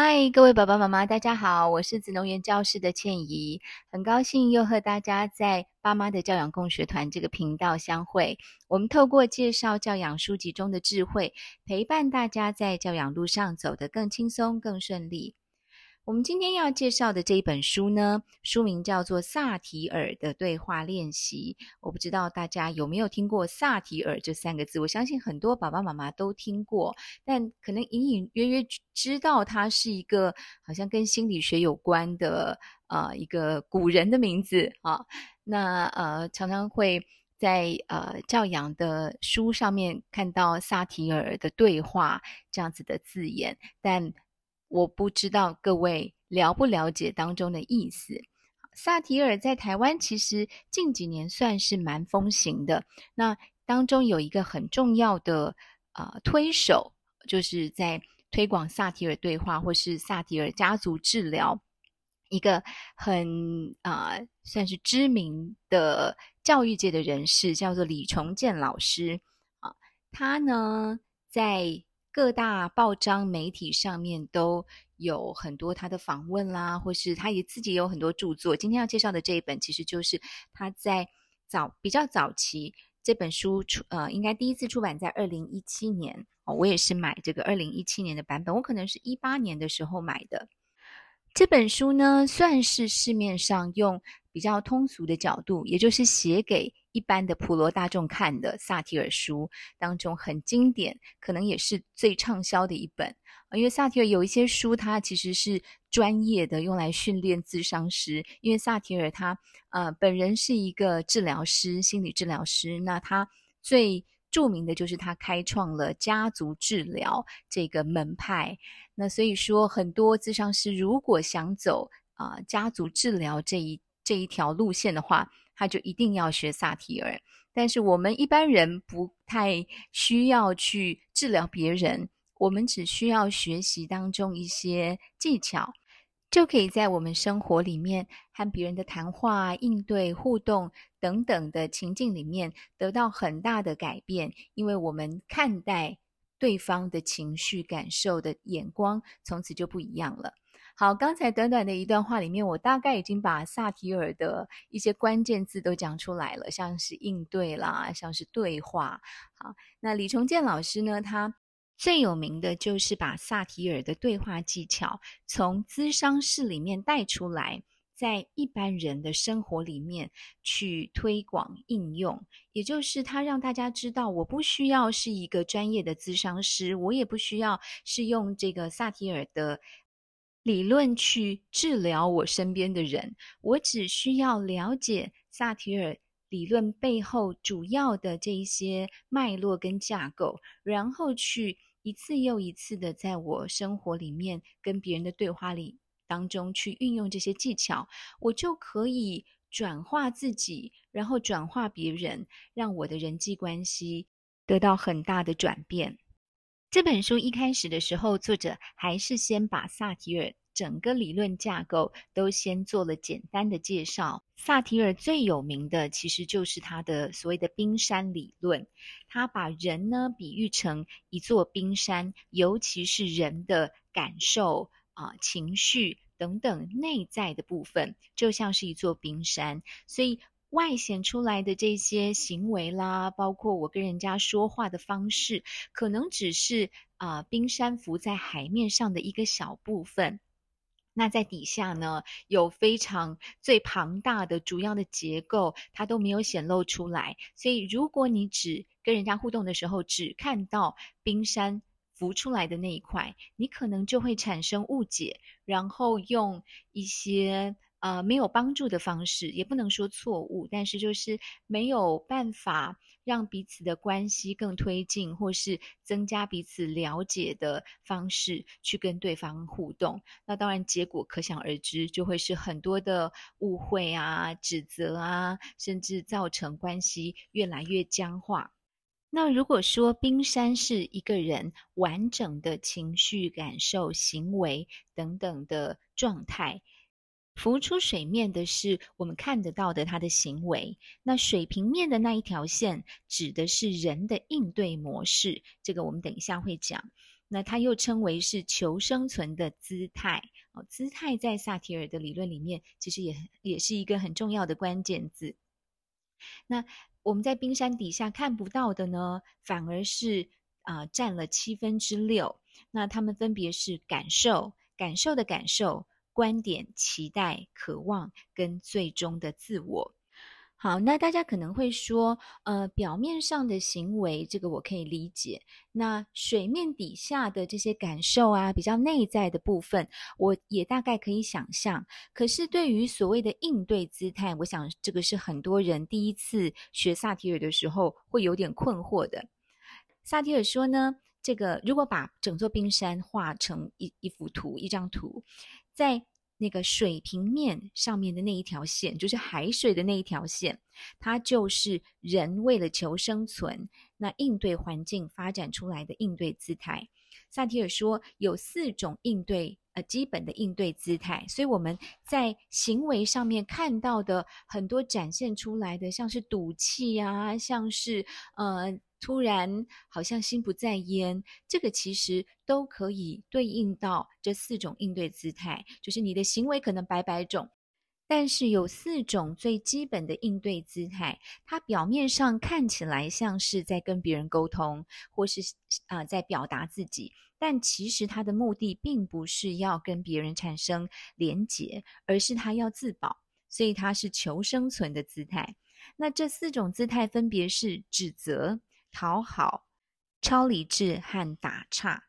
嗨，各位爸爸妈妈，大家好，我是子龙园教室的倩怡，很高兴又和大家在爸妈的教养共学团这个频道相会。我们透过介绍教养书籍中的智慧，陪伴大家在教养路上走得更轻松、更顺利。我们今天要介绍的这一本书呢，书名叫做《萨提尔的对话练习》。我不知道大家有没有听过“萨提尔”这三个字，我相信很多爸爸妈妈都听过，但可能隐隐约约知道它是一个好像跟心理学有关的呃一个古人的名字啊。那呃常常会在呃教养的书上面看到萨提尔的对话这样子的字眼，但。我不知道各位了不了解当中的意思。萨提尔在台湾其实近几年算是蛮风行的。那当中有一个很重要的呃推手，就是在推广萨提尔对话或是萨提尔家族治疗，一个很啊、算是知名的教育界的人士，叫做李崇建老师啊。他呢在。各大报章媒体上面都有很多他的访问啦，或是他也自己有很多著作。今天要介绍的这一本，其实就是他在早比较早期这本书出，呃，应该第一次出版在二零一七年哦。我也是买这个二零一七年的版本，我可能是一八年的时候买的。这本书呢，算是市面上用比较通俗的角度，也就是写给。一般的普罗大众看的萨提尔书当中很经典，可能也是最畅销的一本。因为萨提尔有一些书，它其实是专业的，用来训练咨商师。因为萨提尔他呃本人是一个治疗师，心理治疗师。那他最著名的就是他开创了家族治疗这个门派。那所以说，很多咨商师如果想走啊、家族治疗这一这一条路线的话，他就一定要学萨提尔，但是我们一般人不太需要去治疗别人，我们只需要学习当中一些技巧，就可以在我们生活里面和别人的谈话、应对、互动等等的情境里面得到很大的改变，因为我们看待对方的情绪感受的眼光从此就不一样了。好，刚才短短的一段话里面，我大概已经把萨提尔的一些关键字都讲出来了，像是应对啦，像是对话。好，那李崇建老师呢，他最有名的就是把萨提尔的对话技巧从咨商室里面带出来，在一般人的生活里面去推广应用，也就是他让大家知道，我不需要是一个专业的咨商师，我也不需要是用这个萨提尔的。理论去治疗我身边的人，我只需要了解萨提尔理论背后主要的这一些脉络跟架构，然后去一次又一次的在我生活里面跟别人的对话里当中去运用这些技巧，我就可以转化自己，然后转化别人，让我的人际关系得到很大的转变。这本书一开始的时候，作者还是先把萨提尔整个理论架构都先做了简单的介绍。萨提尔最有名的其实就是他的所谓的冰山理论，他把人呢比喻成一座冰山，尤其是人的感受啊、情绪等等内在的部分，就像是一座冰山，所以。外显出来的这些行为啦，包括我跟人家说话的方式，可能只是啊、冰山浮在海面上的一个小部分。那在底下呢，有非常最庞大的主要的结构，它都没有显露出来。所以，如果你只跟人家互动的时候，只看到冰山浮出来的那一块，你可能就会产生误解，然后用一些。呃，没有帮助的方式，也不能说错误，但是就是没有办法让彼此的关系更推进，或是增加彼此了解的方式去跟对方互动。那当然，结果可想而知，就会是很多的误会啊、指责啊，甚至造成关系越来越僵化。那如果说冰山是一个人完整的情绪、感受、行为等等的状态。浮出水面的是我们看得到的他的行为，那水平面的那一条线指的是人的应对模式，这个我们等一下会讲。那它又称为是求生存的姿态哦。姿态在萨提尔的理论里面，其实也也是一个很重要的关键字。那我们在冰山底下看不到的呢，反而是啊、占了七分之六。那它们分别是感受、感受的感受、观点、期待、渴望跟最终的自我。好，那大家可能会说，呃，表面上的行为，这个我可以理解。那水面底下的这些感受啊，比较内在的部分，我也大概可以想象。可是对于所谓的应对姿态，我想这个是很多人第一次学萨提尔的时候会有点困惑的。萨提尔说呢，这个如果把整座冰山画成一一幅图，一张图，在那个水平面上面的那一条线，就是海水的那一条线，它就是人为了求生存，那应对环境发展出来的应对姿态。萨提尔说有四种应对，呃，基本的应对姿态。所以我们在行为上面看到的很多展现出来的，像是赌气啊，像是呃。突然，好像心不在焉，这个其实都可以对应到这四种应对姿态。就是你的行为可能百百种，但是有四种最基本的应对姿态，它表面上看起来像是在跟别人沟通，或是啊、在表达自己，但其实它的目的并不是要跟别人产生连结，而是他要自保，所以他是求生存的姿态。那这四种姿态分别是指责。讨好、超理智和打岔。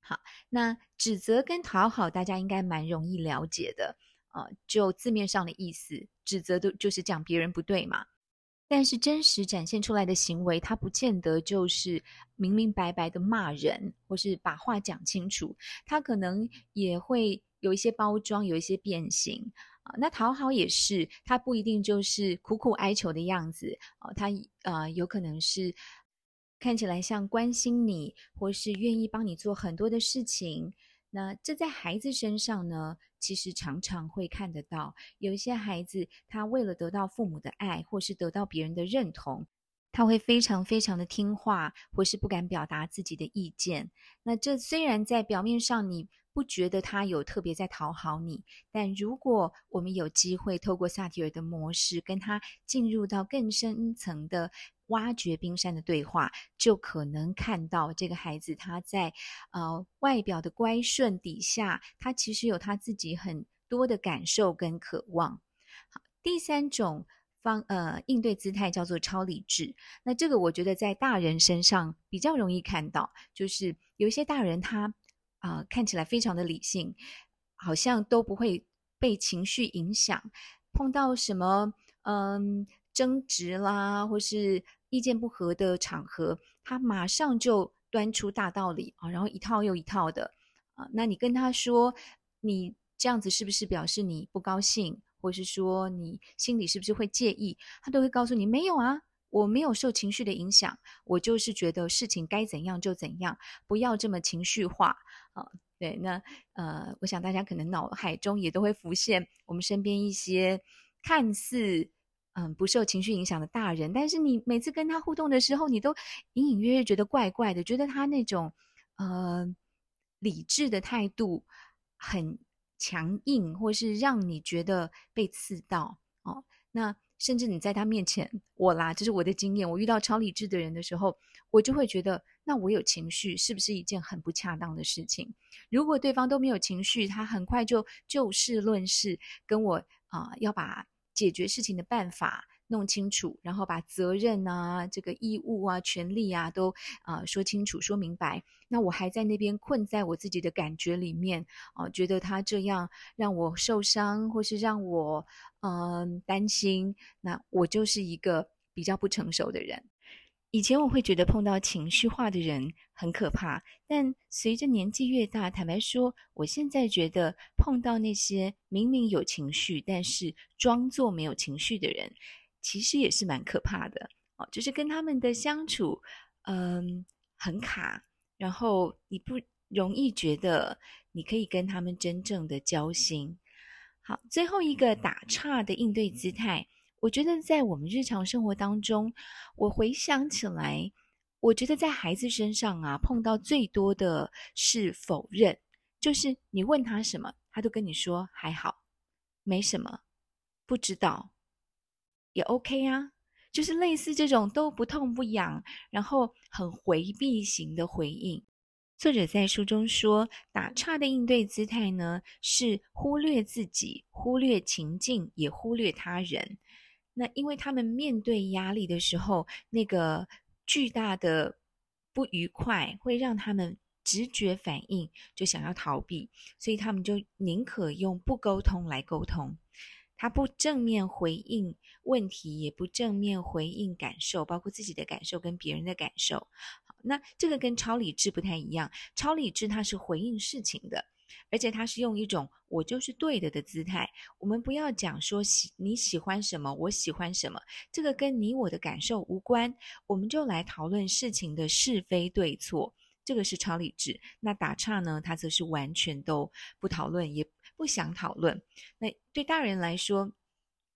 好，那指责跟讨好，大家应该蛮容易了解的。呃，就字面上的意思，指责都就是讲别人不对嘛。但是真实展现出来的行为，它不见得就是明明白白的骂人，或是把话讲清楚。它可能也会有一些包装，有一些变形。那讨好也是，它不一定就是苦苦哀求的样子。哦、他，呃有可能是。看起来像关心你，或是愿意帮你做很多的事情。那这在孩子身上呢，其实常常会看得到。有一些孩子，他为了得到父母的爱，或是得到别人的认同，他会非常非常的听话，或是不敢表达自己的意见。那这虽然在表面上你不觉得他有特别在讨好你，但如果我们有机会透过萨提尔的模式，跟他进入到更深层的。挖掘冰山的对话，就可能看到这个孩子他在呃外表的乖顺底下，他其实有他自己很多的感受跟渴望。好，第三种方呃应对姿态叫做超理智。那这个我觉得在大人身上比较容易看到，就是有一些大人他啊、看起来非常的理性，好像都不会被情绪影响，碰到什么嗯。争执啦，或是意见不合的场合，他马上就端出大道理啊，然后一套又一套的啊。那你跟他说，你这样子是不是表示你不高兴，或是说你心里是不是会介意？他都会告诉你没有啊，我没有受情绪的影响，我就是觉得事情该怎样就怎样，不要这么情绪化啊。对，那呃，我想大家可能脑海中也都会浮现我们身边一些看似。嗯，不受情绪影响的大人，但是你每次跟他互动的时候，你都隐隐约约觉得怪怪的，觉得他那种呃理智的态度很强硬，或是让你觉得被刺到哦。那甚至你在他面前，我啦，这是我的经验，我遇到超理智的人的时候，我就会觉得，那我有情绪是不是一件很不恰当的事情？如果对方都没有情绪，他很快就就事论事跟我啊、要把。解决事情的办法弄清楚，然后把责任啊、这个义务啊、权利啊都啊、说清楚、说明白。那我还在那边困在我自己的感觉里面啊、觉得他这样让我受伤，或是让我嗯、担心，那我就是一个比较不成熟的人。以前我会觉得碰到情绪化的人很可怕，但随着年纪越大，坦白说，我现在觉得碰到那些明明有情绪，但是装作没有情绪的人，其实也是蛮可怕的哦。就是跟他们的相处，嗯，很卡，然后你不容易觉得你可以跟他们真正的交心。好，最后一个打岔的应对姿态。我觉得在我们日常生活当中，我回想起来，我觉得在孩子身上啊，碰到最多的是否认，就是你问他什么，他都跟你说还好，没什么，不知道，也 OK 啊，就是类似这种都不痛不痒，然后很回避型的回应。作者在书中说，打岔的应对姿态呢，是忽略自己、忽略情境，也忽略他人。那因为他们面对压力的时候，那个。巨大的不愉快会让他们直觉反应就想要逃避，所以他们就宁可用不沟通来沟通。他不正面回应问题，也不正面回应感受，包括自己的感受跟别人的感受。好，那这个跟超理智不太一样，超理智它是回应事情的。而且他是用一种“我就是对的”的姿态。我们不要讲说喜你喜欢什么，我喜欢什么，这个跟你我的感受无关。我们就来讨论事情的是非对错，这个是超理智。那打岔呢？他则是完全都不讨论，也不想讨论。那对大人来说，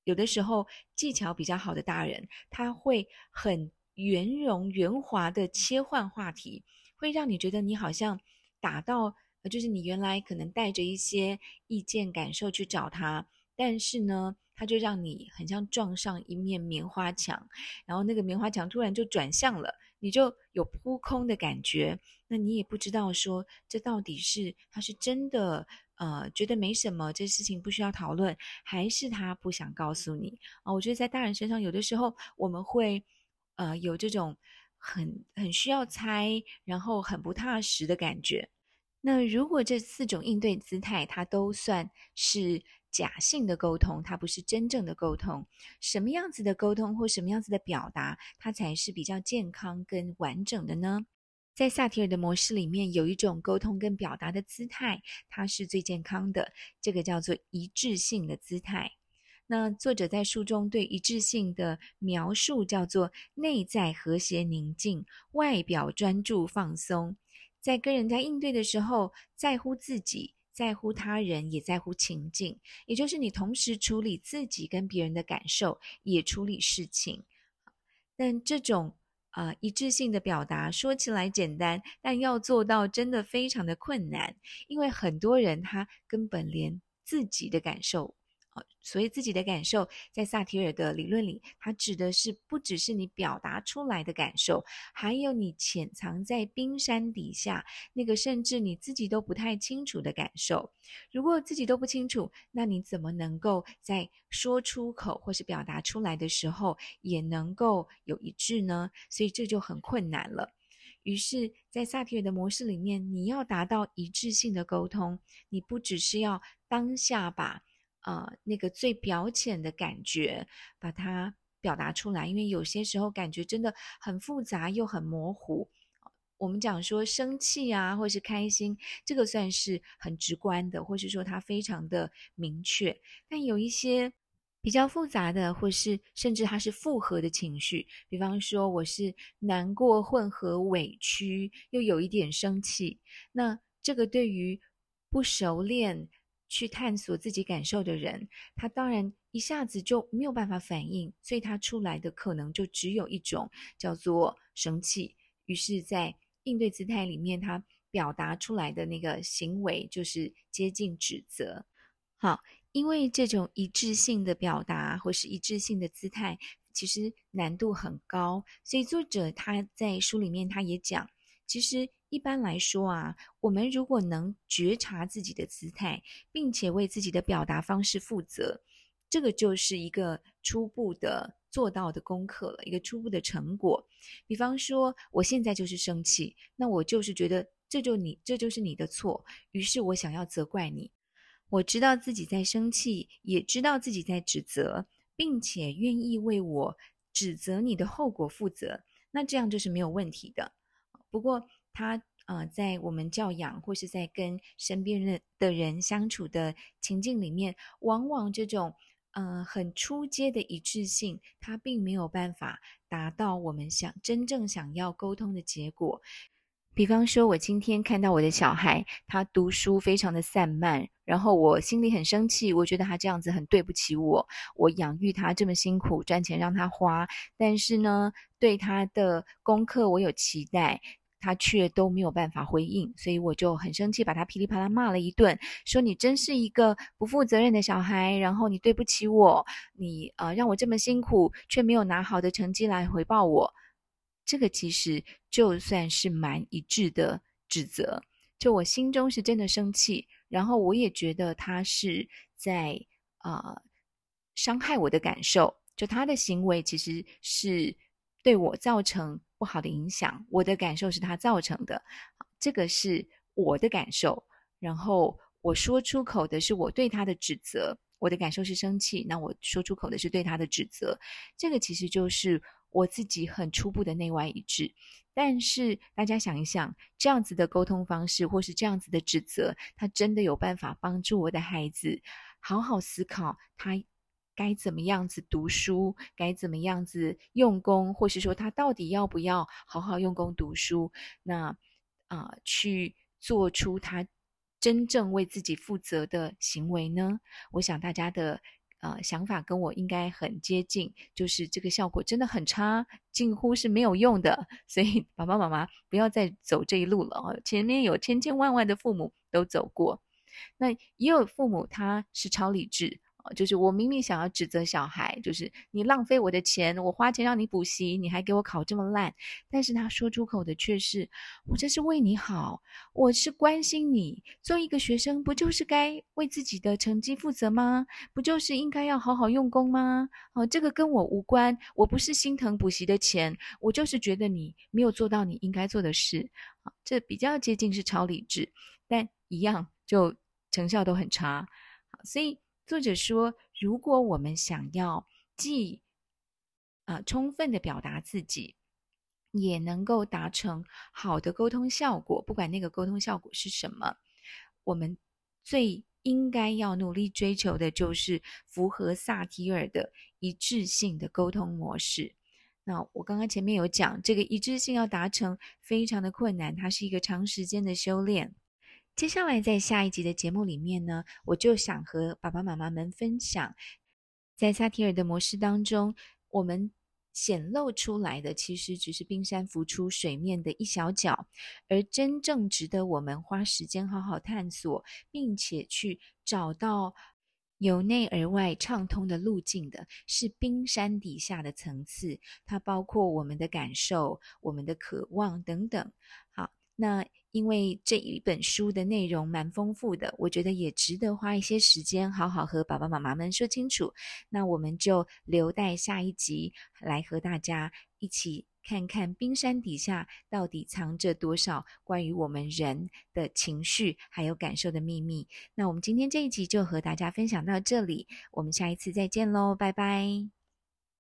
有的时候技巧比较好的大人，他会很圆融圆滑的切换话题，会让你觉得你好像打到。就是你原来可能带着一些意见感受去找他，但是呢，他就让你很像撞上一面棉花墙，然后那个棉花墙突然就转向了，你就有扑空的感觉。那你也不知道说这到底是他是真的呃觉得没什么，这事情不需要讨论，还是他不想告诉你啊？我觉得在大人身上，有的时候我们会呃有这种很很需要猜，然后很不踏实的感觉。那如果这四种应对姿态，它都算是假性的沟通，它不是真正的沟通。什么样子的沟通或什么样子的表达，它才是比较健康跟完整的呢？在萨提尔的模式里面，有一种沟通跟表达的姿态，它是最健康的，这个叫做一致性的姿态。那作者在书中对一致性的描述叫做内在和谐宁静，外表专注放松。在跟人家应对的时候，在乎自己，在乎他人，也在乎情境，也就是你同时处理自己跟别人的感受，也处理事情。但这种啊、一致性的表达说起来简单，但要做到真的非常的困难，因为很多人他根本连自己的感受。所以自己的感受，在萨提尔的理论里，它指的是不只是你表达出来的感受，还有你潜藏在冰山底下那个甚至你自己都不太清楚的感受。如果自己都不清楚，那你怎么能够在说出口或是表达出来的时候也能够有一致呢？所以这就很困难了。于是，在萨提尔的模式里面，你要达到一致性的沟通，你不只是要当下把。呃，那个最表浅的感觉，把它表达出来。因为有些时候感觉真的很复杂又很模糊。我们讲说生气啊，或是开心，这个算是很直观的，或是说它非常的明确。但有一些比较复杂的，或是甚至它是复合的情绪，比方说我是难过混合委屈，又有一点生气。那这个对于不熟练。去探索自己感受的人，他当然一下子就没有办法反应，所以他出来的可能就只有一种叫做生气。于是，在应对姿态里面，他表达出来的那个行为就是接近指责。好，因为这种一致性的表达或是一致性的姿态，其实难度很高，所以作者他在书里面他也讲，其实。一般来说啊，我们如果能觉察自己的姿态，并且为自己的表达方式负责，这个就是一个初步的做到的功课了，一个初步的成果。比方说，我现在就是生气，那我就是觉得这就你，这就是你的错，于是我想要责怪你。我知道自己在生气，也知道自己在指责，并且愿意为我指责你的后果负责，那这样就是没有问题的。不过，他呃，在我们教养或是在跟身边人的人相处的情境里面，往往这种呃很初阶的一致性，他并没有办法达到我们想真正想要沟通的结果。比方说，我今天看到我的小孩，他读书非常的散漫，然后我心里很生气，我觉得他这样子很对不起我，我养育他这么辛苦，赚钱让他花，但是呢，对他的功课我有期待。他却都没有办法回应，所以我就很生气，把他噼里啪啦骂了一顿，说你真是一个不负责任的小孩，然后你对不起我，你呃让我这么辛苦，却没有拿好的成绩来回报我。这个其实就算是蛮一致的指责，就我心中是真的生气，然后我也觉得他是在呃伤害我的感受，就他的行为其实是对我造成。不好的影响，我的感受是他造成的，这个是我的感受。然后我说出口的是我对他的指责，我的感受是生气，那我说出口的是对他的指责。这个其实就是我自己很初步的内外一致。但是大家想一想，这样子的沟通方式，或是这样子的指责，他真的有办法帮助我的孩子好好思考他该怎么样子读书，该怎么样子用功，或是说他到底要不要好好用功读书？那啊、去做出他真正为自己负责的行为呢？我想大家的呃想法跟我应该很接近，就是这个效果真的很差，近乎是没有用的。所以爸爸妈妈不要再走这一路了哦，前面有千千万万的父母都走过，那也有父母他是超理智。就是我明明想要指责小孩，就是你浪费我的钱，我花钱让你补习，你还给我考这么烂，但是他说出口的却是我这是为你好，我是关心你。做一个学生不就是该为自己的成绩负责吗？不就是应该要好好用功吗？哦，这个跟我无关，我不是心疼补习的钱，我就是觉得你没有做到你应该做的事。啊，这比较接近是超理智，但一样就成效都很差。好，所以。作者说：“如果我们想要既啊、充分的表达自己，也能够达成好的沟通效果，不管那个沟通效果是什么，我们最应该要努力追求的就是符合萨提尔的一致性的沟通模式。那我刚刚前面有讲，这个一致性要达成非常的困难，它是一个长时间的修炼。”接下来，在下一集的节目里面呢，我就想和爸爸妈妈们分享，在萨提尔的模式当中，我们显露出来的其实只是冰山浮出水面的一小角，而真正值得我们花时间好好探索，并且去找到由内而外畅通的路径的，是冰山底下的层次，它包括我们的感受、我们的渴望等等。好，那。因为这一本书的内容蛮丰富的，我觉得也值得花一些时间好好和爸爸妈妈们说清楚。那我们就留待下一集来和大家一起看看冰山底下到底藏着多少关于我们人的情绪还有感受的秘密。那我们今天这一集就和大家分享到这里，我们下一次再见喽，拜拜。